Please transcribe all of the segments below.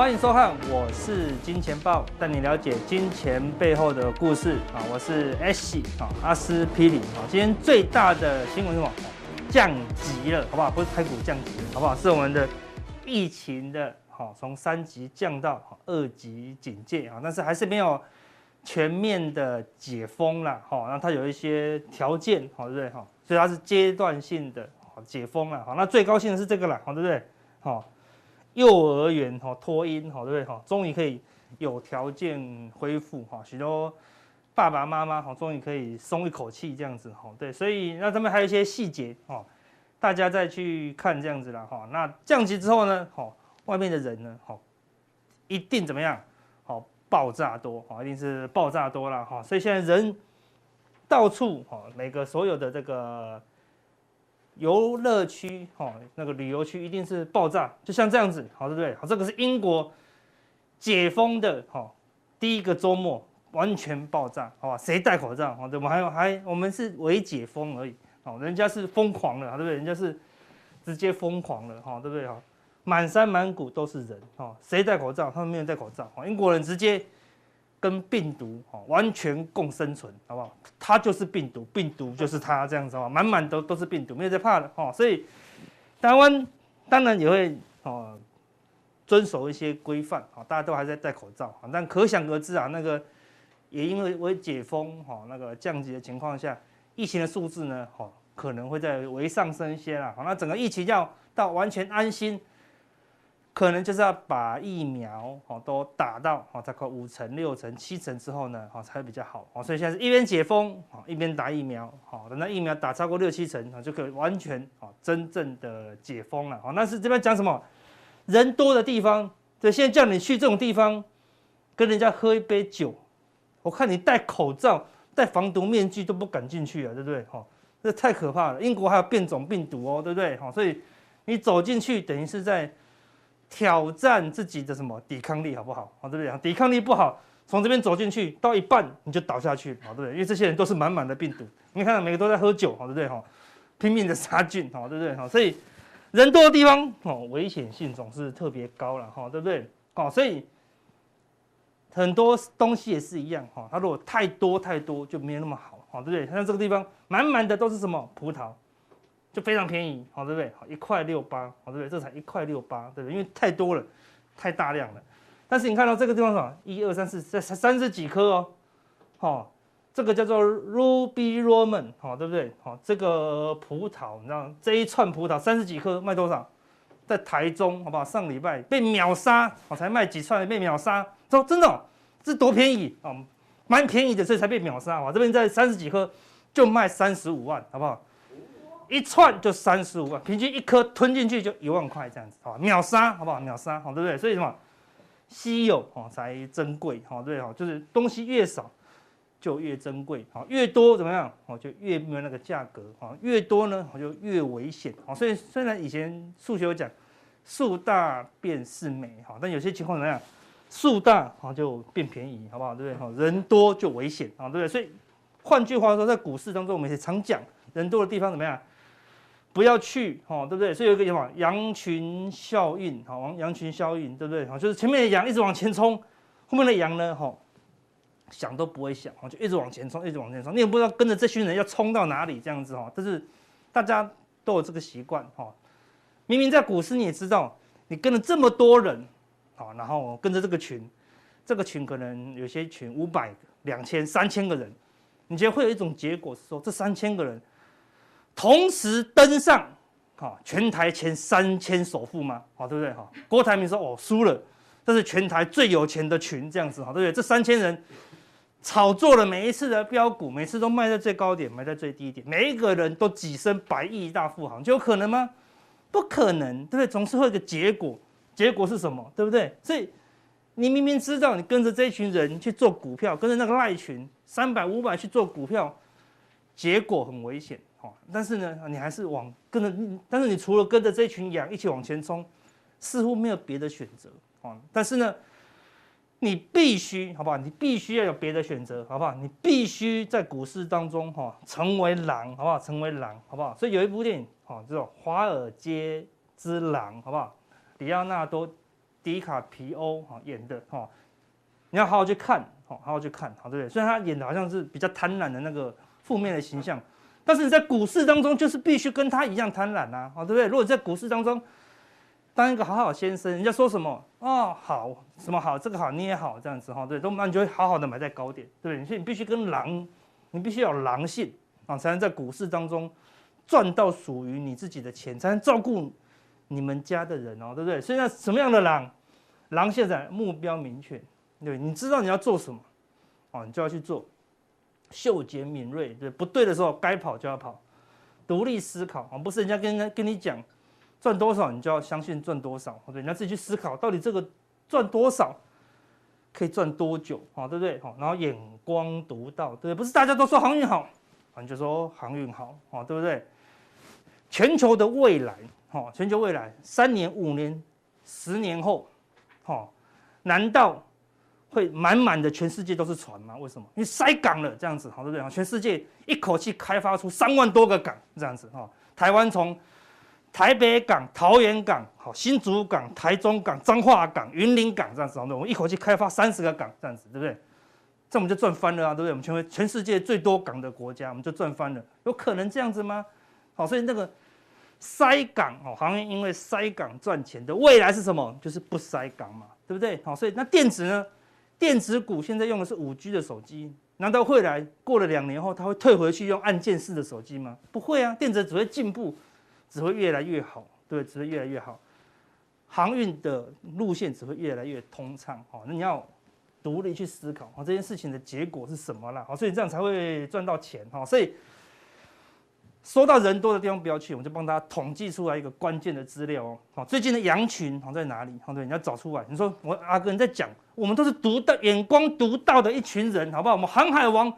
欢迎收看，我是金钱豹，带你了解金钱背后的故事啊！我是 S 啊，阿司匹林啊！今天最大的新闻是什么？降级了，好不好？不是台股降级了，好不好？是我们的疫情的，好，从三级降到二级警戒啊，但是还是没有全面的解封了，好，那它有一些条件，好，对不对？哈，所以它是阶段性的解封了，好，那最高兴的是这个了，好，对不对？好。幼儿园哈托婴哈对不对哈？终于可以有条件恢复哈，许多爸爸妈妈哈终于可以松一口气这样子哈。对，所以那他们还有一些细节哈，大家再去看这样子了哈。那降级之后呢，哈，外面的人呢，哈，一定怎么样？好，爆炸多哈，一定是爆炸多了哈。所以现在人到处哈，每个所有的这个。游乐区，哈，那个旅游区一定是爆炸，就像这样子，好，对不对？好，这个是英国解封的，哈，第一个周末完全爆炸，好吧？谁戴口罩？好，我们还有还我们是微解封而已，好，人家是疯狂了，对不对？人家是直接疯狂了，哈，对不对？哈，满山满谷都是人，哈，谁戴口罩？他们没有戴口罩，英国人直接。跟病毒哦完全共生存，好不好？它就是病毒，病毒就是它，这样子啊，满满都都是病毒，没有在怕的哦。所以台湾当然也会哦遵守一些规范，大家都还在戴口罩啊，但可想而知啊，那个也因为为解封哈，那个降级的情况下，疫情的数字呢，可能会在微上升一些啦。好，那整个疫情要到完全安心。可能就是要把疫苗哦都打到哦，大概五成、六成、七成之后呢，哦才会比较好哦。所以现在是一边解封哦，一边打疫苗，好，等到疫苗打超过六七成啊，就可以完全哦真正的解封了。哦，那是这边讲什么？人多的地方，对，现在叫你去这种地方，跟人家喝一杯酒，我看你戴口罩、戴防毒面具都不敢进去啊，对不对？哈，这太可怕了。英国还有变种病毒哦，对不对？好，所以你走进去等于是在。挑战自己的什么抵抗力好不好？好，对不对？抵抗力不好，从这边走进去到一半你就倒下去，好，对不对？因为这些人都是满满的病毒，你看每个都在喝酒，好，对不对？哈，拼命的杀菌，好，对不对？哈，所以人多的地方，哦，危险性总是特别高了，哈，对不对？好，所以很多东西也是一样，哈，它如果太多太多就没有那么好，好，对不对？像这个地方满满的都是什么葡萄。就非常便宜，好，对不对？好，一块六八，好，对不对？这才一块六八，对不对？因为太多了，太大量了。但是你看到这个地方什么？一二三四，这才三十几颗哦，好，这个叫做 Ruby Roman，好，对不对？好，这个葡萄，你知道这一串葡萄三十几颗卖多少？在台中，好不好？上礼拜被秒杀，我才卖几串被秒杀，说真的、哦，这多便宜啊，蛮便宜的，所以才被秒杀。我这边在三十几颗就卖三十五万，好不好？一串就三十五万，平均一颗吞进去就一万块这样子，好，秒杀，好不好？秒杀，好，对不对？所以什么稀有哦才珍贵，好，对哈，就是东西越少就越珍贵，好，越多怎么样？哦，就越没有那个价格，好，越多呢，就越危险，好，所以虽然以前数学有讲数大便是美，好，但有些情况怎么样？数大好就变便宜，好不好？对不对？好，人多就危险，啊，对不对？所以换句话说，在股市当中，我们也常讲，人多的地方怎么样？不要去，哈，对不对？所以有一个什么羊群效应，好，羊羊群效应，对不对？好，就是前面的羊一直往前冲，后面的羊呢，哈，想都不会想，就一直往前冲，一直往前冲，你也不知道跟着这群人要冲到哪里，这样子哈。但是大家都有这个习惯，哈。明明在股市你也知道，你跟了这么多人，好，然后跟着这个群，这个群可能有些群五百、两千、三千个人，你觉得会有一种结果是说，这三千个人。同时登上，哈，全台前三千首富吗？好，对不对？哈，郭台铭说，哦，输了，这是全台最有钱的群，这样子，哈，对不对？这三千人炒作了每一次的标股，每次都卖在最高点，卖在最低点，每一个人都跻身百亿大富豪，就有可能吗？不可能，对不对？总是会有个结果，结果是什么？对不对？所以你明明知道，你跟着这一群人去做股票，跟着那个赖群三百五百去做股票，结果很危险。但是呢，你还是往跟着，但是你除了跟着这群羊一起往前冲，似乎没有别的选择啊。但是呢，你必须，好不好？你必须要有别的选择，好不好？你必须在股市当中哈，成为狼，好不好？成为狼，好不好？所以有一部电影，哈，叫做《华尔街之狼》，好不好？里奥纳多迪卡皮欧哈演的哈，你要好好去看，好好去看，好对不对？虽然他演的好像是比较贪婪的那个负面的形象，但是你在股市当中就是必须跟他一样贪婪呐啊，对不对？如果在股市当中当一个好好先生，人家说什么哦好什么好这个好你也好这样子哈，对，都那你就会好好的买在高点，对不对？所以你必须跟狼，你必须有狼性啊，才能在股市当中赚到属于你自己的钱，才能照顾你们家的人哦，对不对？所以那什么样的狼？狼现在目标明确，对，你知道你要做什么，哦，你就要去做。嗅觉敏锐，对，不对的时候该跑就要跑。独立思考啊，不是人家跟跟你讲赚多少，你就要相信赚多少，对，你要自己去思考到底这个赚多少可以赚多久，啊，对不对？好，然后眼光独到，对，不是大家都说航运好，你就说航运好，啊，对不对？全球的未来，哈，全球未来三年、五年、十年后。哦，难道会满满的全世界都是船吗？为什么？因为塞港了，这样子，好对不对？全世界一口气开发出三万多个港，这样子哈。台湾从台北港、桃园港、好新竹港、台中港、彰化港、云林港这样子，好，我们一口气开发三十个港，这样子，对不对？这我们就赚翻了啊，对不对？我们成为全世界最多港的国家，我们就赚翻了。有可能这样子吗？好，所以那个。塞港哦，航运因为塞港赚钱的未来是什么？就是不塞港嘛，对不对？好，所以那电子呢？电子股现在用的是五 G 的手机，难道未来过了两年后，它会退回去用按键式的手机吗？不会啊，电子只会进步，只会越来越好，对，只会越来越好。航运的路线只会越来越通畅，好，那你要独立去思考，好，这件事情的结果是什么啦？好，所以这样才会赚到钱，哈，所以。说到人多的地方不要去，我就帮大家统计出来一个关键的资料哦。好，最近的羊群好在哪里？好，对，你要找出来。你说我阿哥你在讲，我们都是独到眼光独到的一群人，好不好？我们航海王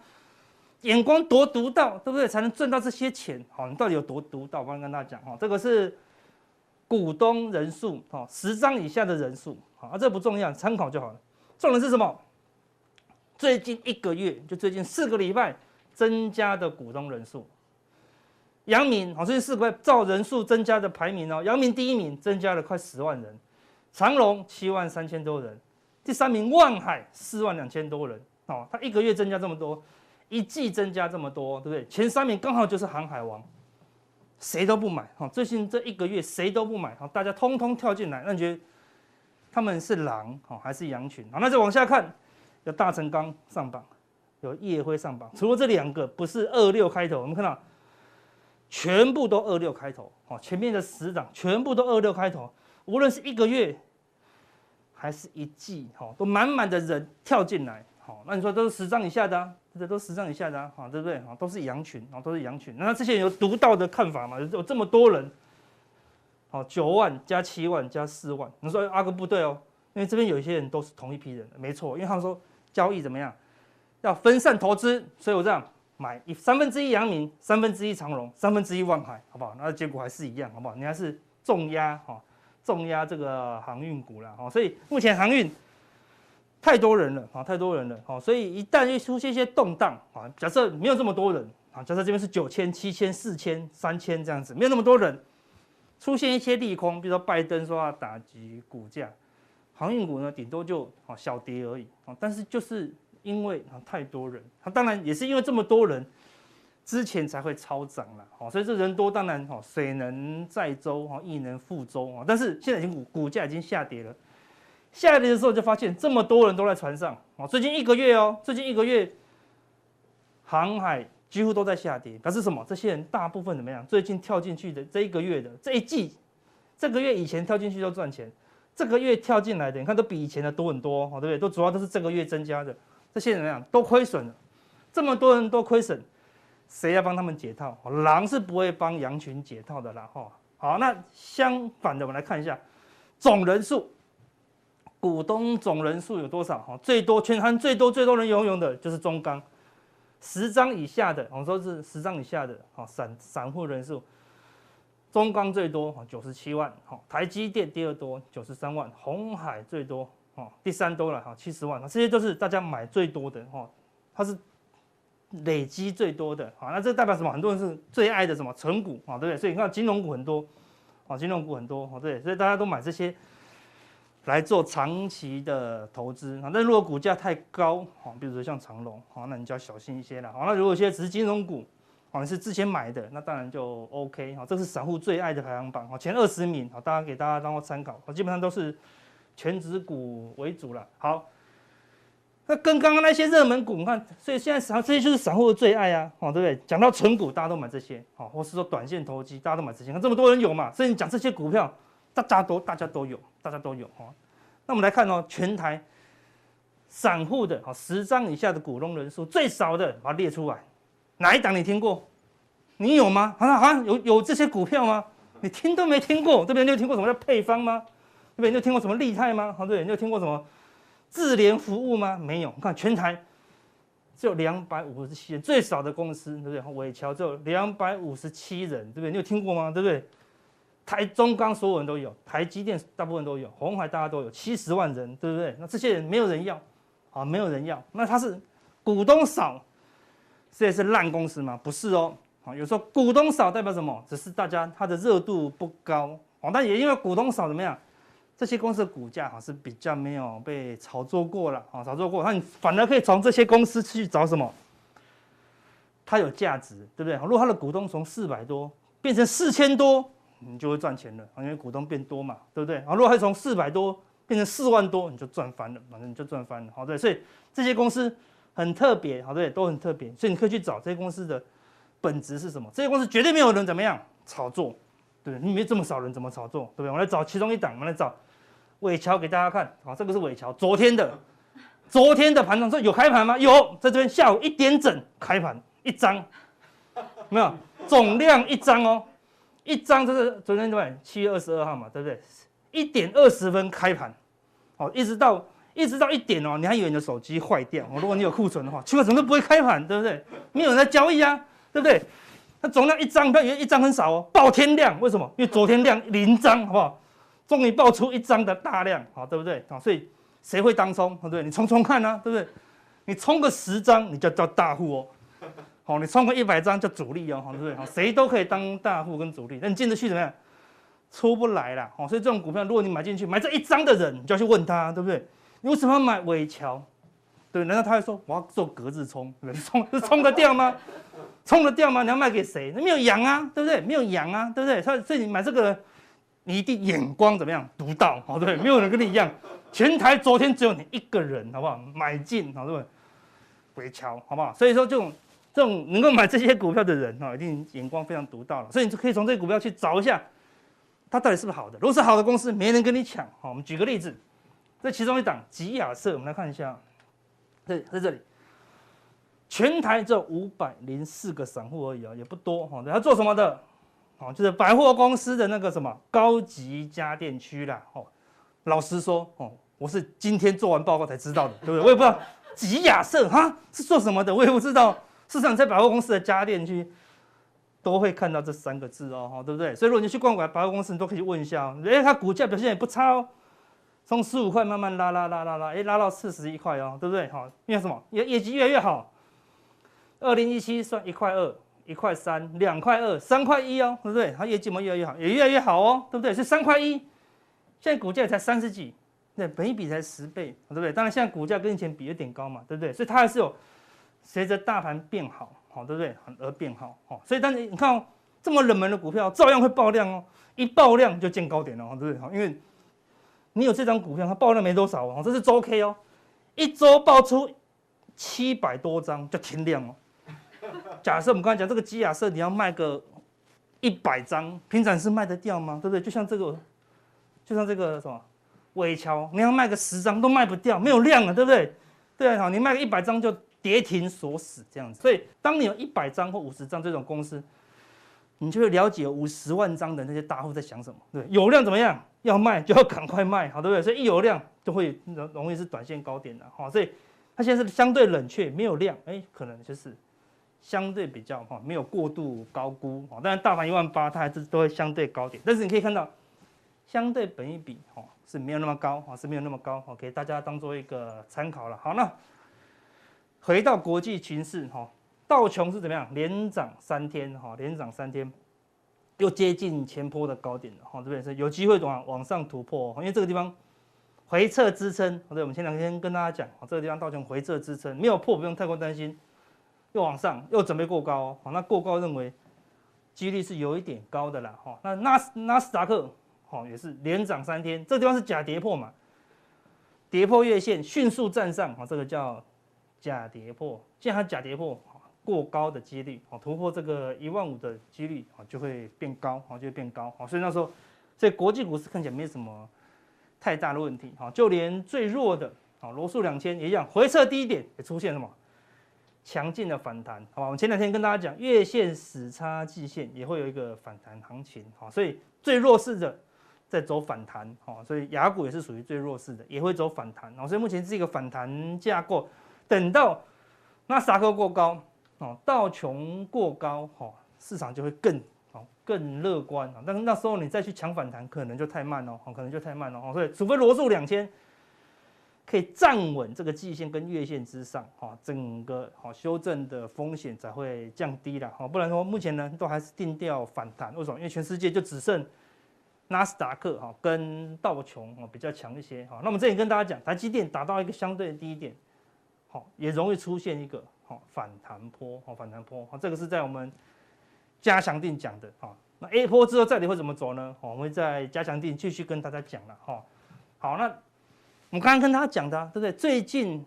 眼光多独到，对不对？才能赚到这些钱。好，你到底有多独到？我刚刚跟大家讲哈，这个是股东人数，哈，十张以下的人数，好，这不重要，参考就好了。重点是什么？最近一个月，就最近四个礼拜增加的股东人数。阳明好，这是四块照人数增加的排名哦。阳明第一名，增加了快十万人；长隆七万三千多人，第三名万海四万两千多人。哦，他一个月增加这么多，一季增加这么多，对不对？前三名刚好就是航海王，谁都不买。哈，最近这一个月谁都不买，哦，大家通通跳进来，那你觉得他们是狼哦还是羊群？好，那再往下看，有大成钢上榜，有烨辉上榜，除了这两个不是二六开头，我们看到。全部都二六开头，哦，前面的十档全部都二六开头，无论是一个月还是一季，哈，都满满的人跳进来，好，那你说都是十张以下的，啊，对不对？都十张以下的，啊，对不对？都是羊群，都是羊群。那这些人有独到的看法嘛？有这么多人，好，九万加七万加四万，你说阿哥不对哦，因为这边有一些人都是同一批人，没错，因为他们说交易怎么样，要分散投资，所以我这样。买一三分之一阳明，三分之一长荣，三分之一万海，好不好？那结果还是一样，好不好？你还是重压哈，重压这个航运股了哈。所以目前航运太多人了啊，太多人了哈。所以一旦一出现一些动荡啊，假设没有这么多人啊，假设这边是九千、七千、四千、三千这样子，没有那么多人，出现一些利空，比如说拜登说要打击股价，航运股呢顶多就啊小跌而已啊，但是就是。因为啊太多人，他当然也是因为这么多人，之前才会超涨了，好，所以这人多当然哈水能载舟哈亦能覆舟啊，但是现在已经股股价已经下跌了，下跌的时候就发现这么多人都在船上啊，最近一个月哦，最近一个月航海几乎都在下跌，表示什么？这些人大部分怎么样？最近跳进去的这一个月的这一季，这个月以前跳进去都赚钱，这个月跳进来的你看都比以前的多很多，哦对不对？都主要都是这个月增加的。这些人怎么样都亏损了，这么多人都亏损，谁要帮他们解套？狼是不会帮羊群解套的啦，哈。好，那相反的，我们来看一下总人数，股东总人数有多少？哈，最多全行最多最多人拥有的就是中钢，十张以下的，我们说是十张以下的，哈，散散户人数，中钢最多，哈，九十七万，哈，台积电第二多，九十三万，红海最多。哦，第三多了哈，七十万，这些都是大家买最多的哈，它是累积最多的，好，那这代表什么？很多人是最爱的什么存股啊，对不对？所以你看金融股很多，啊，金融股很多，啊，对，所以大家都买这些来做长期的投资啊。那如果股价太高，好，比如说像长荣，好，那你就要小心一些了。好，那如果现在只是金融股，好，你是之前买的，那当然就 OK。好，这是散户最爱的排行榜，好，前二十名，好，大家给大家当做参考。好，基本上都是全值股为主了。好，那跟刚刚那些热门股，你看，所以现在散这些就是散户的最爱啊，哦，对不对？讲到存股，大家都买这些，好，或是说短线投机，大家都买这些。看这么多人有嘛，所以你讲这些股票。大家都大家都有，大家都有哈。那我们来看哦，全台散户的哦十张以下的股东人数最少的，把它列出来。哪一档你听过？你有吗？好像好像有有这些股票吗？你听都没听过，对不对？你有听过什么叫配方吗？对不对？你有听过什么利泰吗？好，对，你有听过什么智联服务吗？没有。你看全台只有两百五十七人，最少的公司，对不对？伟桥只有两百五十七人，对不对？你有听过吗？对不对？台中钢所有人都有，台积电大部分都有，鸿海大家都有，七十万人，对不对？那这些人没有人要，啊，没有人要，那他是股东少，这也是烂公司吗？不是哦，啊，有时候股东少代表什么？只是大家它的热度不高，啊，但也因为股东少怎么样？这些公司的股价哈是比较没有被炒作过了，啊，炒作过，那你反而可以从这些公司去找什么？它有价值，对不对？如果它的股东从四百多变成四千多。你就会赚钱了，因为股东变多嘛，对不对？啊，如果它从四百多变成四万多，你就赚翻了，反正你就赚翻了，好对。所以这些公司很特别，好对，都很特别，所以你可以去找这些公司的本质是什么。这些公司绝对没有人怎么样炒作，对？你没这么少人怎么炒作，对不对？我来找其中一档，我们来找伟桥给大家看，好，这个是伟桥昨天的，昨天的盘中说有开盘吗？有，在这边下午一点整开盘一张，没有总量一张哦。一张就是昨天对，七月二十二号嘛，对不对？一点二十分开盘，哦，一直到一直到一点哦，你还以为你的手机坏掉？哦，如果你有库存的话，奇怪，怎么都不会开盘，对不对？没有人在交易啊，对不对？它总量一张，不要以为一张很少哦，爆天量，为什么？因为昨天量零张，好不好？终于爆出一张的大量，好，对不对？好，所以谁会当冲？对不对？你冲冲看啊，对不对？你冲个十张，你就叫大户哦。好，你冲个一百张叫主力哦，好对不对？好，谁都可以当大户跟主力，那你进得去怎么样？出不来了，好，所以这种股票，如果你买进去买这一张的人，你就要去问他，对不对？你为什么要买伟桥？对，难道他会说我要做隔日冲？对不对？冲是冲得掉吗？冲得掉吗？你要卖给谁？那没有羊啊，对不对？没有羊啊，对不对？所以所以你买这个，你一定眼光怎么样？独到，好对对？没有人跟你一样，全台昨天只有你一个人，好不好？买进，好对不对？伟乔，好不好？所以说这种。这种能够买这些股票的人哈，一定眼光非常独到了，所以你就可以从这些股票去找一下，它到底是不是好的。如果是好的公司，没人跟你抢。好，我们举个例子，这其中一档吉雅色，我们来看一下，在在这里，全台只有五百零四个散户而已啊，也不多哈。它做什么的？哦，就是百货公司的那个什么高级家电区啦。哦，老实说哦，我是今天做完报告才知道的，对不对？我也不知道集亚色哈是做什么的，我也不知道。市场在百货公司的家电区都会看到这三个字哦，对不对？所以如果你去逛百百货公司，你都可以问一下哦。哎，它股价表现也不差哦，从十五块慢慢拉拉拉拉拉，哎，拉到四十一块哦，对不对？好，因为什么？业业绩越来越好。二零一七算一块二、一块三、两块二、三块一哦，对不对？它业绩嘛越来越好，也越来越好哦，对不对？是三块一，现在股价才三十几，对，本一比才十倍，对不对？当然现在股价跟以前比有点高嘛，对不对？所以它还是有。随着大盘变好，好对不对？而变好，好，所以但是你看哦，这么冷门的股票照样会爆量哦，一爆量就见高点了，对不对？因为你有这张股票，它爆量没多少哦，这是周 K 哦，一周爆出七百多张就停量哦。假设我们刚才讲这个集亚色，你要卖个一百张，平常是卖得掉吗？对不对？就像这个，就像这个什么伟乔，你要卖个十张都卖不掉，没有量了，对不对？对啊，好，你卖个一百张就。跌停锁死这样子，所以当你有一百张或五十张这种公司，你就会了解五十万张的那些大户在想什么。对，有量怎么样？要卖就要赶快卖，好对不对？所以一有量就会容容易是短线高点的，好，所以它现在是相对冷却，没有量，哎，可能就是相对比较哈，没有过度高估，好，当然大盘一万八，它还是都会相对高点，但是你可以看到，相对本一比哈是没有那么高，哈是没有那么高，好，给大家当做一个参考了，好那。回到国际情势，哈，道琼是怎么样？连涨三天，哈，连涨三天，又接近前波的高点了，哈，这边是有机会往往上突破，因为这个地方回撤支撑，对，我们前两天跟大家讲，这个地方道琼回撤支撑没有破，不用太过担心。又往上，又准备过高，好，那过高认为几率是有一点高的啦，哈。那纳斯纳斯达克，好，也是连涨三天，这个地方是假跌破嘛，跌破月线，迅速站上，好，这个叫假跌破。既然它假跌破，过高的几率，好，突破这个一万五的几率，好，就会变高，好，就会变高，好，所以那时候，所以国际股市看起来没什么太大的问题，好，就连最弱的，好，罗素两千也一样，回撤低点也出现什么？强劲的反弹，好吧？我们前两天跟大家讲，月线死叉季线也会有一个反弹行情，好，所以最弱势的在走反弹，好，所以亚股也是属于最弱势的，也会走反弹，好，所以目前是一个反弹架构。等到那沙克过高，哦，道琼过高，哈，市场就会更好更乐观啊。但是那时候你再去抢反弹，可能就太慢了，可能就太慢了，哦，所以除非罗素两千。可以站稳这个季线跟月线之上，哈，整个好修正的风险才会降低了，哈，不然说目前呢都还是定调反弹，为什么？因为全世界就只剩纳斯达克哈跟道琼比较强一些，哈，那么这里跟大家讲，台积电达到一个相对的低点，好，也容易出现一个好反弹波，好反弹波，好，这个是在我们加强定讲的，哈，那 A 波之后再你会怎么走呢？我们会在加强定继续跟大家讲了，哈，好，那。我们刚刚跟他讲的、啊，对不对？最近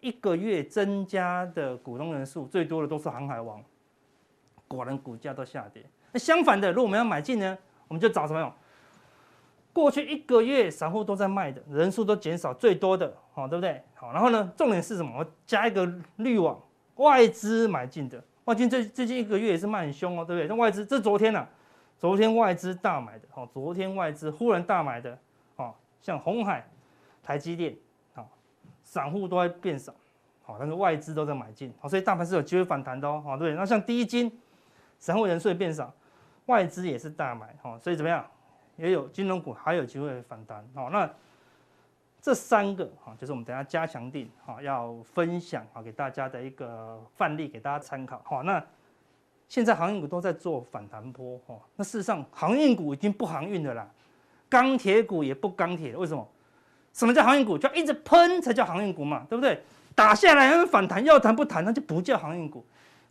一个月增加的股东人数最多的都是航海王，果然股价都下跌。那相反的，如果我们要买进呢，我们就找什么？过去一个月散户都在卖的，人数都减少最多的，好，对不对？好，然后呢，重点是什么？我加一个滤网，外资买进的，外资最最近一个月也是卖很凶哦，对不对？那外资这昨天啊，昨天外资大买的，好，昨天外资忽然大买的，好，像红海。台积电，啊，散户都在变少，好，但是外资都在买进，好，所以大盘是有机会反弹的哦，好，对，那像第一金，散户人数也变少，外资也是大买，好，所以怎么样，也有金融股还有机会反弹，好，那这三个，哈，就是我们等下加强錠，好，要分享，好，给大家的一个范例，给大家参考，好，那现在航运股都在做反弹波，哈，那事实上航运股已经不航运的啦，钢铁股也不钢铁，为什么？什么叫航运股？就一直喷才叫航运股嘛，对不对？打下来还会反弹，要弹不弹，那就不叫航运股。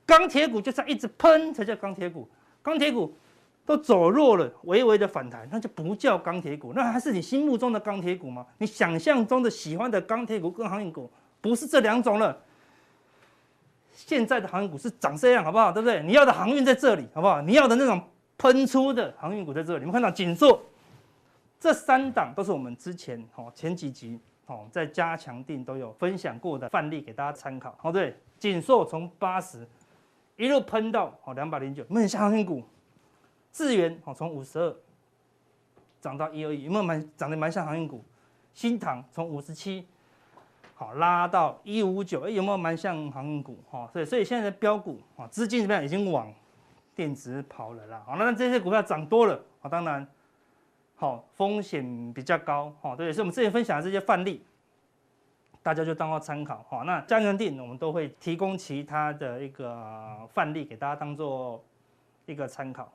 钢铁股就是要一直喷才叫钢铁股，钢铁股都走弱了，微微的反弹，那就不叫钢铁股，那还是你心目中的钢铁股吗？你想象中的喜欢的钢铁股跟航运股不是这两种了。现在的航运股是长这样，好不好？对不对？你要的航运在这里，好不好？你要的那种喷出的航运股在这里，你们看到紧缩。这三档都是我们之前哦前几集哦在加强定都有分享过的范例给大家参考哦。对，景硕从八十一路喷到哦两百零九，有没有很像航运股？智原哦从五十二涨到一二一，有没有蛮涨得蛮像航运股？新唐从五十七好拉到一五九，哎有没有蛮像航运股？哈，所以所以现在的标股啊资金怎么样？已经往电子跑了啦。好，那这些股票涨多了啊，当然。好，风险比较高，好，对，所以我们之前分享的这些范例，大家就当做参考，好，那加强錠我们都会提供其他的一个范例给大家当做一个参考。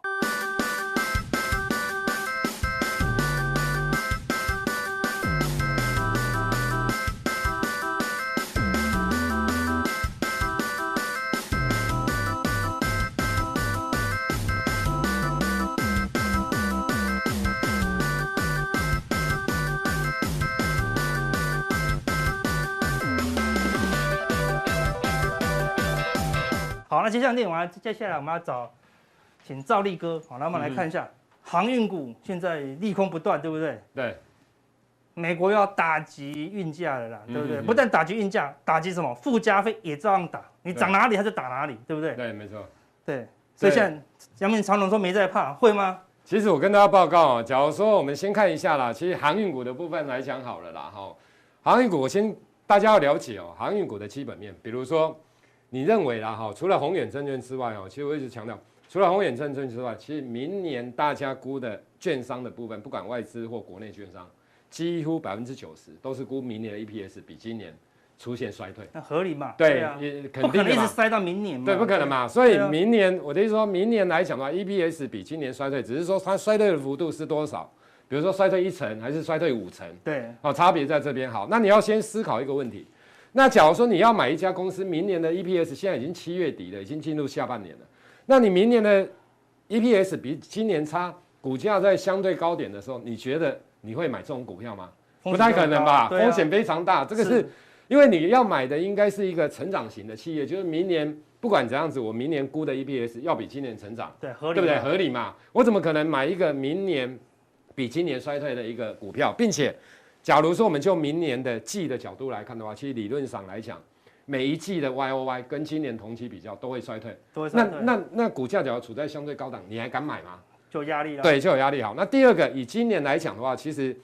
那接下来我们接下来我们要找，请赵力哥，好，那我们来看一下航运股现在利空不断，对不对？对。美国要打击运价了啦，对不对？不但打击运价，打击什么？附加费也照样打，你涨哪里它就打哪里，对不对？对，没错。对，所以现在杨明长龙说没在怕，会吗？其实我跟大家报告哦，假如说我们先看一下啦，其实航运股的部分来讲好了啦，哈，航运股我先大家要了解哦，航运股的基本面，比如说。你认为啦哈，除了宏远证券之外哦，其实我一直强调，除了宏远证券之外，其实明年大家估的券商的部分，不管外资或国内券商，几乎百分之九十都是估明年的 EPS 比今年出现衰退。那合理嘛？对，也、啊、肯定的一直塞到明年嘛？对，不可能嘛。所以明年，我的意思说明年来讲的话，EPS 比今年衰退，只是说它衰退的幅度是多少，比如说衰退一成还是衰退五成？对，好，差别在这边。好，那你要先思考一个问题。那假如说你要买一家公司，明年的 EPS 现在已经七月底了，已经进入下半年了，那你明年的 EPS 比今年差，股价在相对高点的时候，你觉得你会买这种股票吗？不太可能吧，风险非常大。这个是因为你要买的应该是一个成长型的企业，就是明年不管怎样子，我明年估的 EPS 要比今年成长，对，合理，对不对？合理嘛？我怎么可能买一个明年？比今年衰退的一个股票，并且，假如说我们就明年的季的角度来看的话，其实理论上来讲，每一季的 Y O Y 跟今年同期比较都会衰退。都会衰退。那那那股价只要处在相对高档，你还敢买吗？就有压力了。对，就有压力。好，那第二个，以今年来讲的话，其实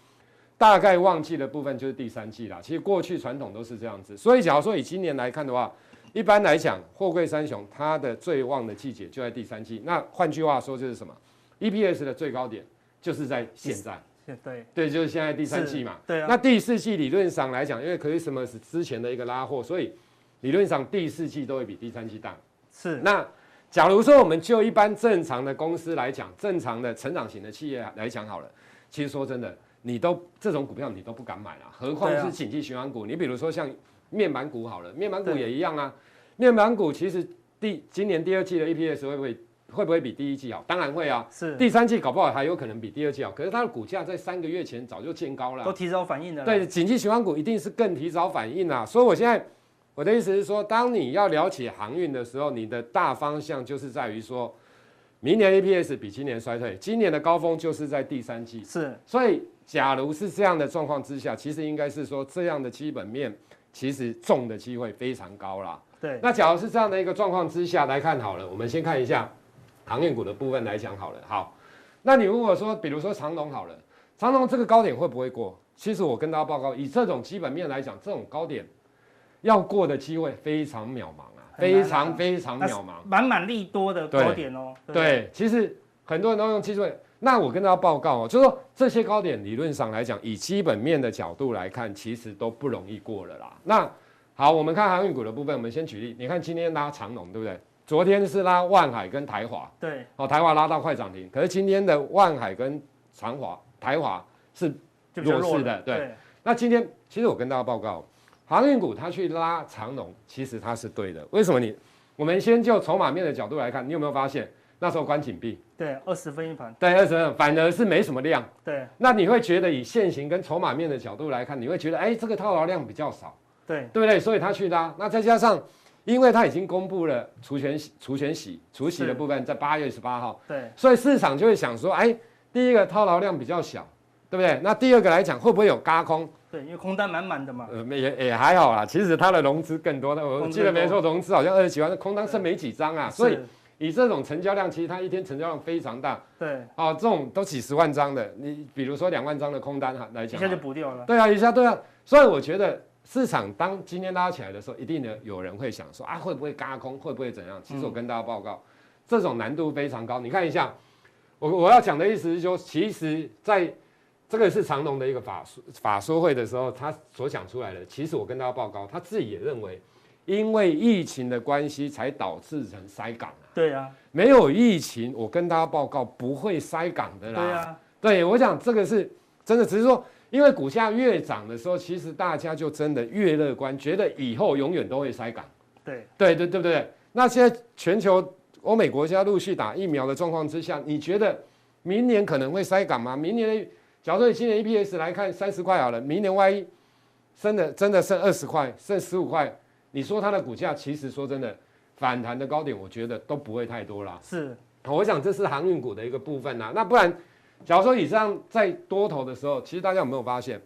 大概旺季的部分就是第三季啦。其实过去传统都是这样子，所以假如说以今年来看的话，一般来讲，货柜三雄它的最旺的季节就在第三季。那换句话说就是什么？E P S 的最高点。就是在现在，对对，就是现在第三季嘛。对啊。那第四季理论上来讲，因为 Christmas 之前的一个拉货，所以理论上第四季都会比第三季大。是。那假如说我们就一般正常的公司来讲，正常的成长型的企业来讲好了，其实说真的，你都这种股票你都不敢买了，何况是景气循环股。你比如说像面板股好了，面板股也一样啊。面板股其实第今年第二季的 EPS 会不会？会不会比第一季好？当然会啊，是第三季搞不好还有可能比第二季好。可是它的股价在三个月前早就见高了，都提早反应了。对，景气循环股一定是更提早反应啊。所以我现在我的意思是说，当你要了解航运的时候，你的大方向就是在于说，明年 EPS 比今年衰退，今年的高峰就是在第三季。是，所以假如是这样的状况之下，其实应该是说这样的基本面其实中的机会非常高啦。对，那假如是这样的一个状况之下来看好了，我们先看一下。航运股的部分来讲好了，好，那你如果说，比如说长龙好了，长龙这个高点会不会过？其实我跟大家报告，以这种基本面来讲，这种高点要过的机会非常渺茫啊，非常非常渺茫，满满利多的高点哦。对，对，其实很多人都用技术，那我跟大家报告哦，就是说这些高点理论上来讲，以基本面的角度来看，其实都不容易过了啦。那好，我们看航运股的部分，我们先举例，你看今天拉长龙，对不对？昨天是拉万海跟台华，对，哦，台华拉到快涨停，可是今天的万海跟长华、台华是弱势的，对，对。那今天其实我跟大家报告，航运股它去拉长龙，其实它是对的。为什么你？我们先就筹码面的角度来看，你有没有发现那时候关紧闭？对，二十分一盘。对，二十分，反而是没什么量。对。那你会觉得以现行跟筹码面的角度来看，你会觉得哎，这个套牢量比较少，对，对不对？所以它去拉，那再加上。因为它已经公布了除权息、除权息、除息的部分在八月十八号，对，所以市场就会想说，哎，第一个套牢量比较小，对不对？那第二个来讲，会不会有嘎空？对，因为空单满满的嘛。呃，也也还好啦，其实它的融资更多的，我记得没错，融资好像二十几万，空单剩没几张啊。所以以这种成交量，其实它一天成交量非常大。对，哦，这种都几十万张的，你比如说两万张的空单哈来讲，一下就补掉了。对啊，一下对啊，所以我觉得。市场当今天拉起来的时候，一定呢有人会想说啊，会不会轧空，会不会怎样？其实我跟大家报告，这种难度非常高。你看一下，我我要讲的意思是说，其实在这个是长隆的一个法说法说会的时候，他所讲出来的，其实我跟大家报告，他自己也认为，因为疫情的关系才导致成塞港啊。对啊，没有疫情，我跟大家报告不会塞港的啦。对啊，对我讲这个是真的，只是说。因为股价越涨的时候，其实大家就真的越乐观，觉得以后永远都会塞港。对对对对不对？那现在全球欧美国家陆续打疫苗的状况之下，你觉得明年可能会塞港吗？明年的，假如说你今年 EPS 来看三十块好了，明年万一真的真的剩二十块，剩十五块，你说它的股价其实说真的反弹的高点，我觉得都不会太多啦。是，我想这是航运股的一个部分呐。那不然。假如说以上在多头的时候，其实大家有没有发现，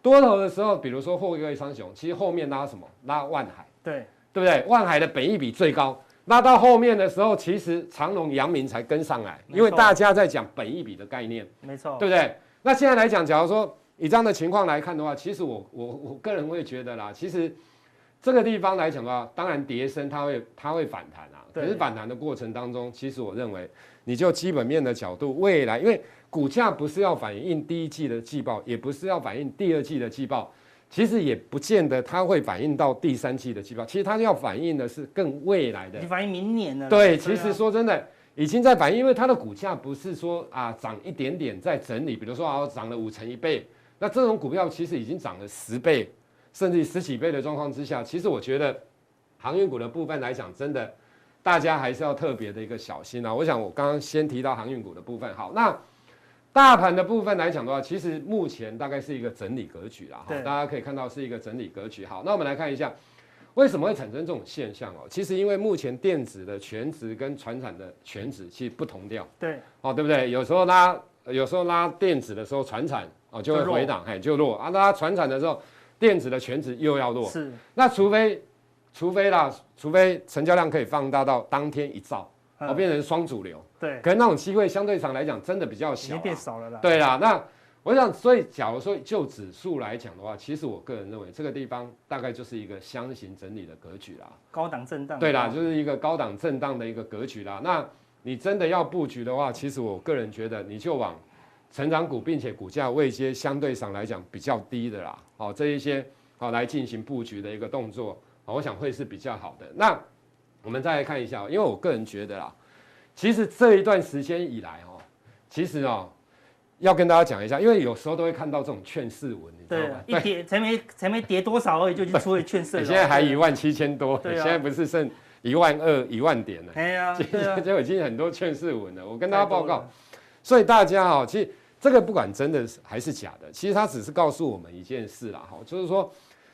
多头的时候，比如说货柜三雄，其实后面拉什么？拉万海，对对不对？万海的本益比最高，拉到后面的时候，其实长隆、阳明才跟上来，因为大家在讲本益比的概念，没错，对不对？那现在来讲，假如说以这样的情况来看的话，其实我我我个人会觉得啦，其实这个地方来讲的话，当然跌升它会它会反弹啊，可是反弹的过程当中，其实我认为，你就基本面的角度，未来因为。股价不是要反映第一季的季报，也不是要反映第二季的季报，其实也不见得它会反映到第三季的季报。其实它要反映的是更未来的，你反映明年的。对，其实说真的，已经在反映，因为它的股价不是说啊涨一点点在整理，比如说啊涨了五成一倍，那这种股票其实已经涨了十倍，甚至十几倍的状况之下，其实我觉得航运股的部分来讲，真的大家还是要特别的一个小心啊。我想我刚刚先提到航运股的部分，好，那大盘的部分来讲的话，其实目前大概是一个整理格局啦，哈，大家可以看到是一个整理格局。好，那我们来看一下。为什么会产生这种现象哦？其实因为目前电子的全值跟传产的全值其实不同调，对，哦，对不对？有时候拉，有时候拉电子的时候，传产哦就会回档，哎，就弱啊。拉传产的时候，电子的全值又要弱，是。那除非，除非啦，除非成交量可以放大到当天一兆，哦，变成双主流，对。可是那种机会相对上来讲，真的比较小，变少了啦。对啦，那。我想，所以假如说就指数来讲的话，其实我个人认为这个地方大概就是一个箱型整理的格局啦，高档震荡。对啦，就是一个高档震荡的一个格局啦。那你真的要布局的话，其实我个人觉得你就往成长股，并且股价位阶相对上来讲比较低的啦，好这一些好来进行布局的一个动作，我想会是比较好的。那我们再来看一下，因为我个人觉得啦，其实这一段时间以来哦，其实哦。要跟大家讲一下，因为有时候都会看到这种劝世文，你知道吗？一跌才没才没跌多少而已，就已经出了劝世了。现在还一万七千多，现在不是剩一万二、一万点了。哎呀，就已经很多劝世文了。我跟大家报告，所以大家啊，其实这个不管真的还是假的，其实它只是告诉我们一件事啦，哈，就是说，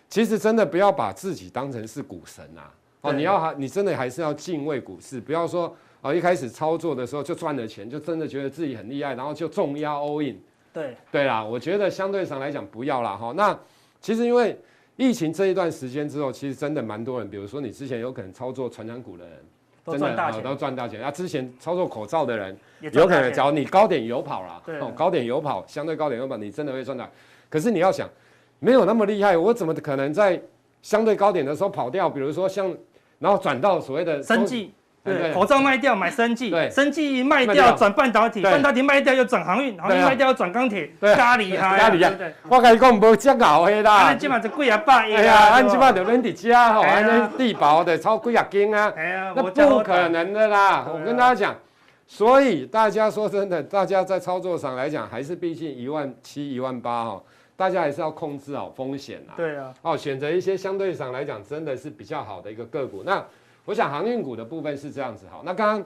其实真的不要把自己当成是股神啊，哦，你要还你真的还是要敬畏股市，不要说。哦，一开始操作的时候就赚了钱，就真的觉得自己很厉害，然后就重压 all in。对对啦，我觉得相对上来讲不要啦哈。那其实因为疫情这一段时间之后，其实真的蛮多人，比如说你之前有可能操作传染股的人，真的大钱，都赚大钱。啊，之前操作口罩的人，有可能假如你高点有跑啦，哦，高点有跑，相对高点有跑，你真的会赚大。可是你要想，没有那么厉害，我怎么可能在相对高点的时候跑掉？比如说像，然后转到所谓的生技。对，口罩卖掉买生技，对，生技卖掉转半导体，半导体卖掉又转航运，航运卖掉又转钢铁，加厉害，加厉害。我跟你讲，无这熬的啦。按起码就几啊百亿。哎呀，按起码就恁伫家吼，安尼地保的超几啊斤啊。哎呀，那不可能的啦。我跟大家讲，所以大家说真的，大家在操作上来讲，还是毕竟一万七、一万八哈，大家还是要控制好风险啊。对啊。哦，选择一些相对上来讲真的是比较好的一个个股。那。我想航运股的部分是这样子，好，那刚刚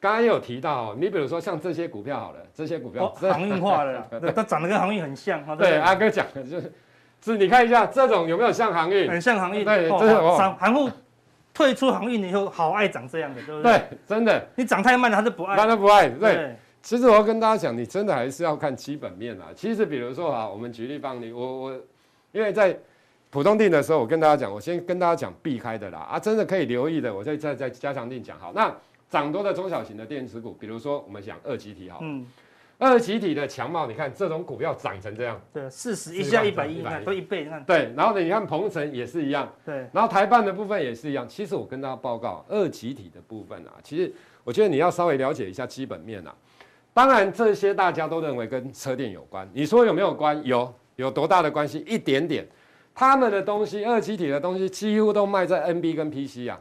刚刚也有提到，你比如说像这些股票好了，这些股票航运化了，它长得跟航运很像。对，阿哥讲的就是，是，你看一下这种有没有像航运？很像航运。对，这是涨，航运退出航运以后，好爱涨这样的，对不对？对，真的。你涨太慢了，它就不爱。它都不爱。对。其实我要跟大家讲，你真的还是要看基本面啊。其实比如说啊，我们举例帮你，我我因为在。普通定的时候，我跟大家讲，我先跟大家讲避开的啦啊，真的可以留意的，我再再再加强定讲好。那涨多的中小型的电子股，比如说我们讲二极体好，嗯，二极体的强茂，你看这种股票涨成这样，对，四十一下一百一，都一倍，你看，对，然后呢，你看鹏程也是一样，对，然后台办的部分也是一样。其实我跟大家报告，二极体的部分啊，其实我觉得你要稍微了解一下基本面啊。当然这些大家都认为跟车电有关，你说有没有关？有，有多大的关系？一点点。他们的东西，二极体的东西几乎都卖在 NB 跟 PC 啊，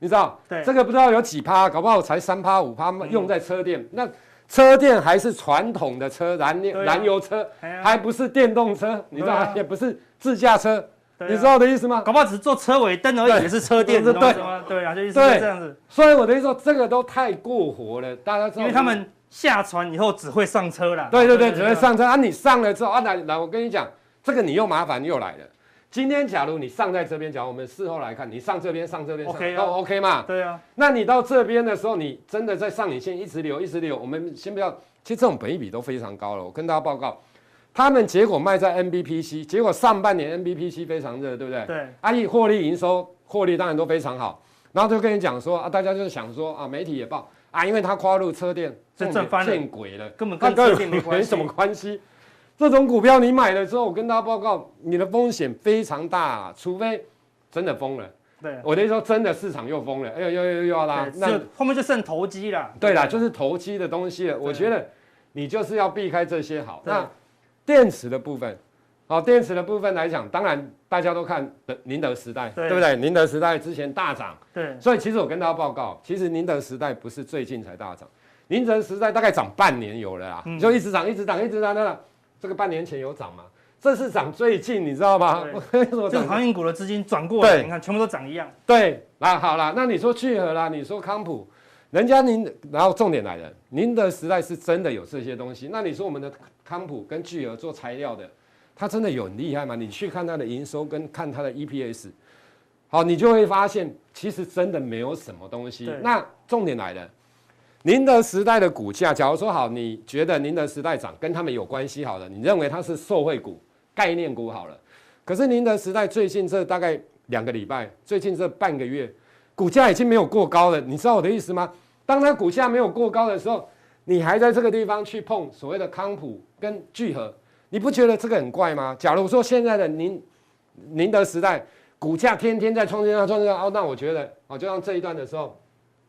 你知道？对，这个不知道有几趴，搞不好才三趴五趴，用在车电。嗯、那车电还是传统的车，燃油、啊、燃油车，啊、还不是电动车，你知道？啊、也不是自驾车，啊、你知道我的意思吗？搞不好只是做车尾灯而已，也是车电，对对对啊，就意思是这样子。所以我的意思说，这个都太过火了，大家知道。因为他们下船以后只会上车了。对对对，只会上车啊！你上了之后啊，来来，我跟你讲，这个你又麻烦又来了。今天假如你上在这边，假如我们事后来看，你上这边上这边，OK 都 OK 嘛？对啊。那你到这边的时候，你真的在上影线一直流一直流。我们先不要，其实这种本益比都非常高了。我跟大家报告，他们结果卖在 NBPC，结果上半年 NBPC 非常热，对不对？对。阿亿获利营收获利当然都非常好，然后就跟你讲说啊，大家就是想说啊，媒体也报啊，因为他跨入车电，这正翻见鬼了，根本跟车 电没没什么关系。这种股票你买了之后，我跟大家报告，你的风险非常大，啊，除非真的疯了。对，我的意思说，真的市场又疯了，哎呦呦呦又要拉，那后面就剩投机了。对啦，就是投机的东西了。我觉得你就是要避开这些好。那电池的部分，好，电池的部分来讲，当然大家都看的宁德时代，对，对不对？宁德时代之前大涨，对，所以其实我跟大家报告，其实宁德时代不是最近才大涨，宁德时代大概涨半年有了啦，嗯、就一直涨，一直涨，一直涨，那这个半年前有涨吗？这是涨最近，你知道吗？这个 航运股的资金转过来，你看全部都涨一样。对，那好了，那你说聚合啦，你说康普，人家您，然后重点来了，宁德时代是真的有这些东西，那你说我们的康普跟聚合做材料的。它真的有很厉害吗？你去看它的营收跟看它的 EPS，好，你就会发现其实真的没有什么东西。那重点来了，宁德时代的股价，假如说好，你觉得宁德时代涨跟他们有关系好了，你认为它是受惠股、概念股好了。可是宁德时代最近这大概两个礼拜，最近这半个月，股价已经没有过高了。你知道我的意思吗？当它股价没有过高的时候，你还在这个地方去碰所谓的康普跟聚合。你不觉得这个很怪吗？假如说现在的宁宁德时代股价天天在创新高、创新高，哦，那我觉得哦，就像这一段的时候，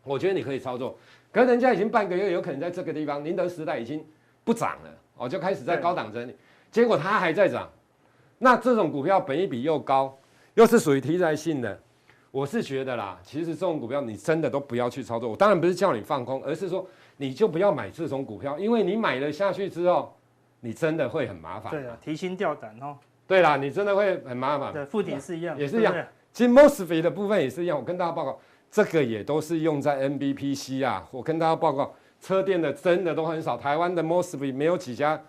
我觉得你可以操作。可是人家已经半个月，有可能在这个地方，宁德时代已经不涨了，哦，就开始在高档整理，结果它还在涨。那这种股票本益比又高，又是属于题材性的，我是觉得啦，其实这种股票你真的都不要去操作。我当然不是叫你放空，而是说你就不要买这种股票，因为你买了下去之后。你真的会很麻烦。对啊，提心吊胆哦。对啦，你真的会很麻烦。对，附体是一样，也是一样。其实 MOSFET 的部分也是一样。我跟大家报告，这个也都是用在 MBPC 啊。我跟大家报告，车店的真的都很少，台湾的 MOSFET 没有几家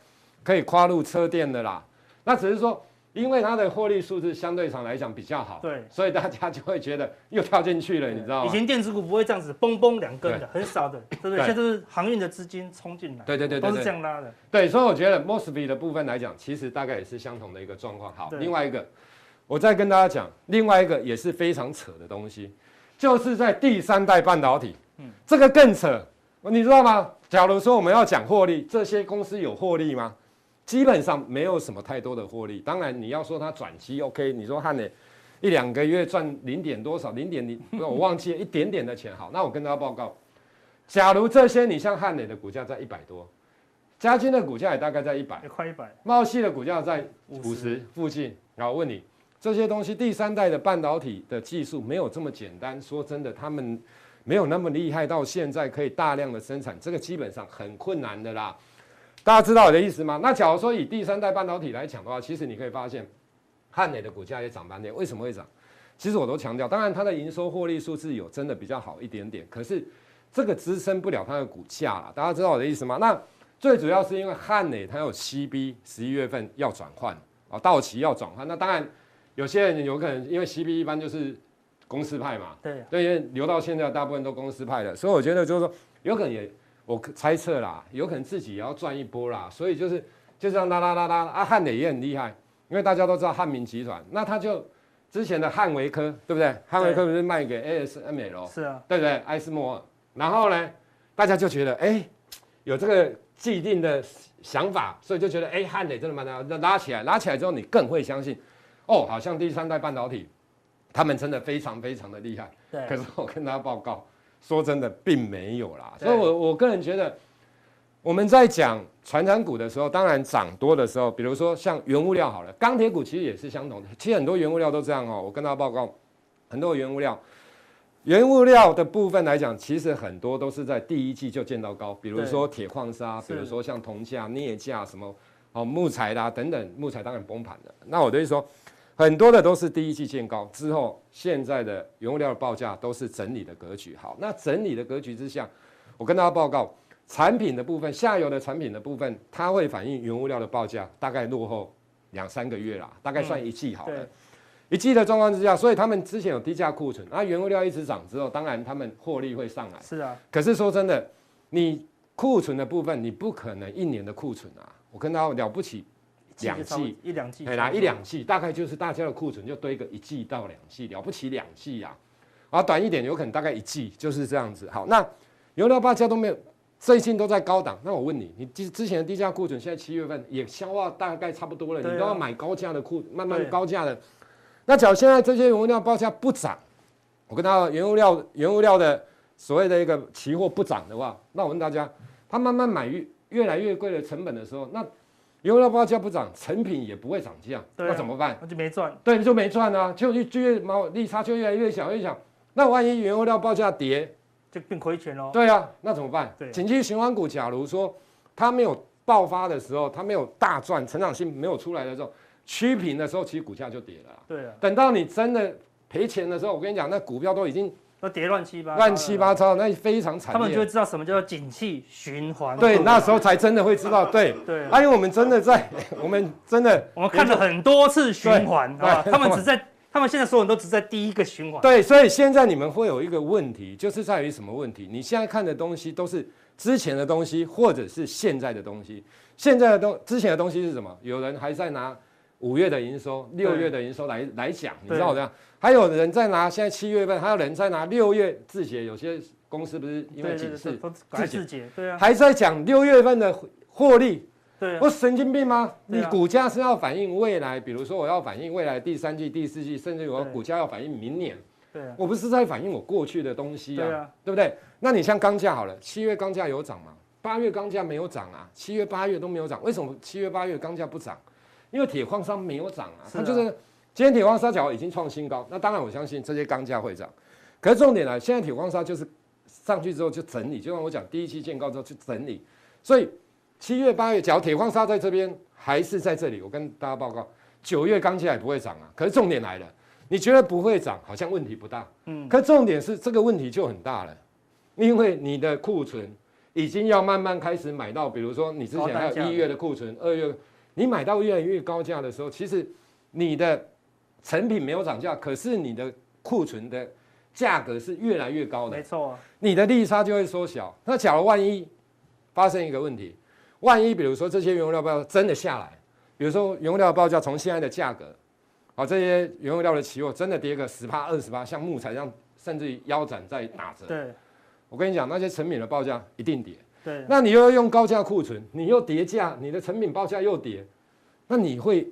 可以跨入车店的啦。那只是说。因为它的获利数字相对上来讲比较好，对，所以大家就会觉得又跳进去了，你知道吗？以前电子股不会这样子嘣嘣两根的，很少的，对不对？现在是航运的资金冲进来，对对对，都是这样拉的。对，所以我觉得 MOSFET 的部分来讲，其实大概也是相同的一个状况。好，另外一个，我再跟大家讲，另外一个也是非常扯的东西，就是在第三代半导体，嗯，这个更扯，你知道吗？假如说我们要讲获利，这些公司有获利吗？基本上没有什么太多的获利，当然你要说它转机 OK，你说汉磊一两个月赚零点多少，零点零，我忘记了一点点的钱。好，那我跟大家报告，假如这些你像汉磊的股价在一百多，嘉晶的股价也大概在一百，快一百，茂系的股价在五十附近。然后问你这些东西，第三代的半导体的技术没有这么简单，说真的，他们没有那么厉害，到现在可以大量的生产，这个基本上很困难的啦。大家知道我的意思吗？那假如说以第三代半导体来讲的话，其实你可以发现，汉磊的股价也涨半天。为什么会涨？其实我都强调，当然它的营收获利数字有真的比较好一点点，可是这个支撑不了它的股价啦。大家知道我的意思吗？那最主要是因为汉磊它有 CB 十一月份要转换啊，到期要转换。那当然有些人有可能因为 CB 一般就是公司派嘛，对，对，因为留到现在大部分都公司派的，所以我觉得就是说有可能也。我猜测啦，有可能自己也要赚一波啦，所以就是就这样拉拉拉拉啊，汉磊也很厉害，因为大家都知道汉民集团，那他就之前的汉维科对不对？汉维科不是卖给 ASML 是啊，对不对？艾斯摩尔，然后呢，大家就觉得哎，有这个既定的想法，所以就觉得哎，汉磊真的把它拉起来，拉起来之后你更会相信，哦，好像第三代半导体，他们真的非常非常的厉害。对，可是我跟大家报告。说真的，并没有啦，所以我我个人觉得，我们在讲传产股的时候，当然涨多的时候，比如说像原物料好了，钢铁股其实也是相同的，其实很多原物料都这样哦。我跟大家报告，很多原物料，原物料的部分来讲，其实很多都是在第一季就见到高，比如说铁矿砂，比如说像铜价、镍价什么哦，木材啦等等，木材当然崩盘了。那我等于说。很多的都是第一季见高之后，现在的原物料的报价都是整理的格局。好，那整理的格局之下，我跟大家报告，产品的部分，下游的产品的部分，它会反映原物料的报价大概落后两三个月啦，大概算一季好了。嗯、一季的状况之下，所以他们之前有低价库存，那原物料一直涨之后，当然他们获利会上来。是啊。可是说真的，你库存的部分，你不可能一年的库存啊。我跟大家了不起。两季一两季，对啦，一两季大概就是大家的库存就堆个一季到两季，了不起两季呀，啊，短一点有可能大概一季就是这样子。好，那原料报价都没有，最近都在高档。那我问你，你之之前的低价库存，现在七月份也消化大概差不多了，你都要买高价的库，慢慢高价的。那假如现在这些原物料报价不涨，我跟他原物料原物料的所谓的一个期货不涨的话，那我问大家，他慢慢买越越来越贵的成本的时候，那。原料报价不涨，成品也不会涨价，啊、那怎么办？那就没赚。对，就没赚啊，就就越毛利差就越来越小越小。那万一原料报价跌，就变亏钱喽。对啊，那怎么办？对，景气循环股，假如说它没有爆发的时候，它没有大赚，成长性没有出来的时候，趋平的时候，其实股价就跌了。对啊。等到你真的赔钱的时候，我跟你讲，那股票都已经。都跌乱七八乱七八糟，那非常惨。他们就会知道什么叫做景气循环。对，那时候才真的会知道。对对，因为我们真的在，我们真的，我们看了很多次循环，他们只在，他们现在所有人都只在第一个循环。对，所以现在你们会有一个问题，就是在于什么问题？你现在看的东西都是之前的东西，或者是现在的东西。现在的东，之前的东西是什么？有人还在拿五月的营收、六月的营收来来讲，你知道这样？还有人在拿现在七月份，还有人在拿六月自结，有些公司不是因为警示自结，对啊，还在讲六月份的获利，对，我神经病吗？你股价是要反映未来，比如说我要反映未来第三季、第四季，甚至我股价要反映明年，对，我不是在反映我过去的东西啊，对啊，对不对？那你像钢价好了，七月钢价有涨吗？八月钢价没有涨啊，七月八月都没有涨，为什么七月八月钢价不涨？因为铁矿砂没有涨啊，它就是。今天铁矿砂角已经创新高，那当然我相信这些钢价会涨。可是重点呢，现在铁矿砂就是上去之后就整理，就像我讲第一期见高之后去整理。所以七月八月，假如铁矿砂在这边还是在这里，我跟大家报告，九月钢价也不会涨啊。可是重点来了，你觉得不会涨，好像问题不大。嗯。可是重点是这个问题就很大了，因为你的库存已经要慢慢开始买到，比如说你之前还有一月的库存，二月你买到越来越高价的时候，其实你的。成品没有涨价，可是你的库存的价格是越来越高的，没错啊，你的利差就会缩小。那假如万一发生一个问题，万一比如说这些原料报价真的下来，比如说原料报价从现在的价格，好，这些原料的期货真的跌个十趴二十趴，像木材这样，甚至于腰斩在打折。对，我跟你讲，那些成品的报价一定跌。对，那你又要用高价库存，你又叠价，你的成品报价又跌，那你会。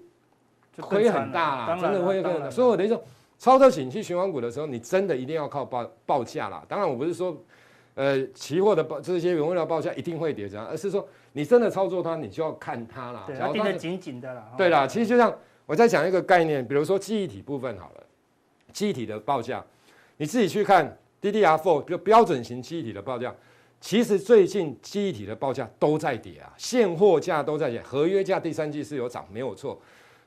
亏很大啦，真的会很大。所以我等于说，操作景气循环股的时候，你真的一定要靠报报价啦。当然，我不是说，呃，期货的报这些原料报价一定会跌涨，而是说你真的操作它，你就要看它啦。对，要盯得紧紧的啦。对啦，其实就像我在讲一个概念，比如说记忆体部分好了，记忆体的报价，你自己去看 DDR4 就标准型记忆体的报价，其实最近记忆体的报价都在跌啊，现货价都在跌，合约价第三季是有涨，没有错。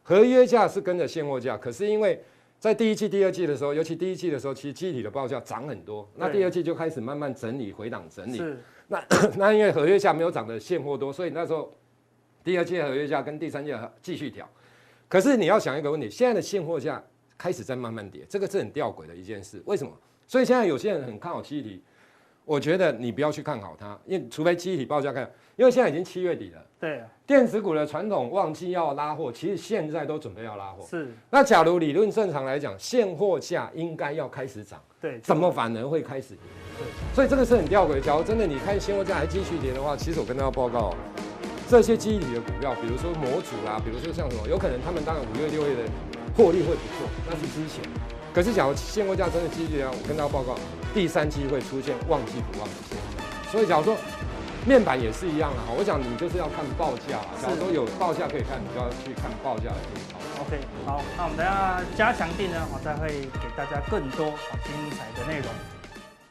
合约价是跟着现货价，可是因为在第一季、第二季的时候，尤其第一季的时候，其实记忆体的报价涨很多。那第二季就开始慢慢整理、回档整理。是。那 那因为合约价没有涨的现货多，所以那时候第二季的合约价跟第三季继续调。可是你要想一个问题，现在的现货价开始在慢慢跌，这个是很吊诡的一件事。为什么？所以现在有些人很看好记忆体，我觉得你不要去看好它，因为除非集体报价看，因为现在已经七月底了。对，电子股的传统旺季要拉货，其实现在都准备要拉货。是，那假如理论正常来讲，现货价应该要开始涨。对，怎么反而会开始跌？对，所以这个是很吊诡。假如真的你看现货价还继续跌的话，其实我跟大家报告，这些记忆体的股票，比如说模组啦，比如说像什么，有可能他们当然五月六月的获利会不错，那是之前。可是假如现货价真的继续啊，我跟大家报告，第三期会出现旺季不旺的现象。所以假如说。面板也是一样啊，我想你就是要看报价，假如说有报价可以看，你就要去看报价。OK，好，那我们等下加强定呢，我再会给大家更多好精彩的内容。